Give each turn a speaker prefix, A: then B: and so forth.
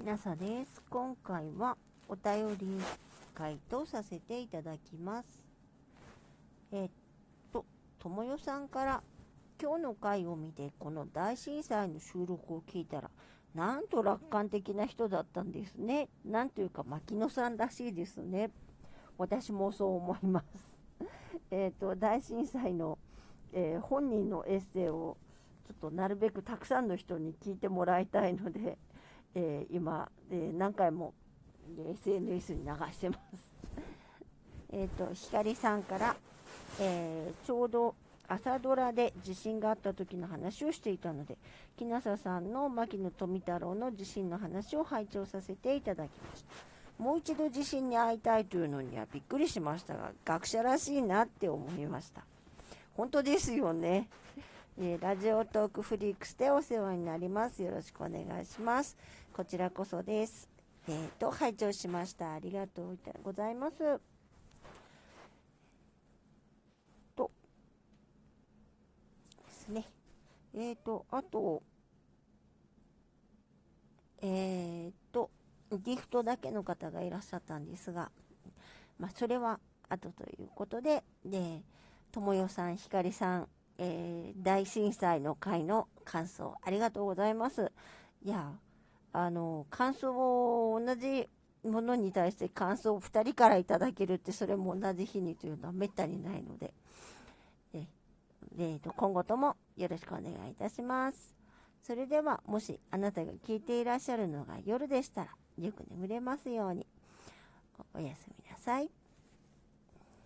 A: きなさです。今回はお便り回答させていただきます。えっと、ともよさんから今日の回を見てこの大震災の収録を聞いたらなんと楽観的な人だったんですね。なんというか牧野さんらしいですね。私もそう思います。えっと、大震災の、えー、本人のエッセイをちょっとなるべくたくさんの人に聞いてもらいたいので、えー、今、えー、何回も SNS に流してます。えっと、光さんから、えー、ちょうど朝ドラで地震があった時の話をしていたので、木下さんの牧野富太郎の地震の話を拝聴させていただきました。もう一度地震に会いたいというのにはびっくりしましたが、学者らしいなって思いました。本当ですよね。えー、ラジオトークフリークスでお世話になります。よろしくお願いします。こちらこそです。えっ、ー、と、拝聴しました。ありがとうございます。と、ですね。えっ、ー、と、あと、えっ、と、ギフトだけの方がいらっしゃったんですが、まあ、それは後ということで、で、ともよさん、ひかりさん、えー、大震災の回の感想、ありがとうございます。いや、あの、感想を同じものに対して感想を2人からいただけるって、それも同じ日にというのはめったにないので、ええー、と今後ともよろしくお願いいたします。それでは、もしあなたが聞いていらっしゃるのが夜でしたら、よく眠れますように。おやすみなさい。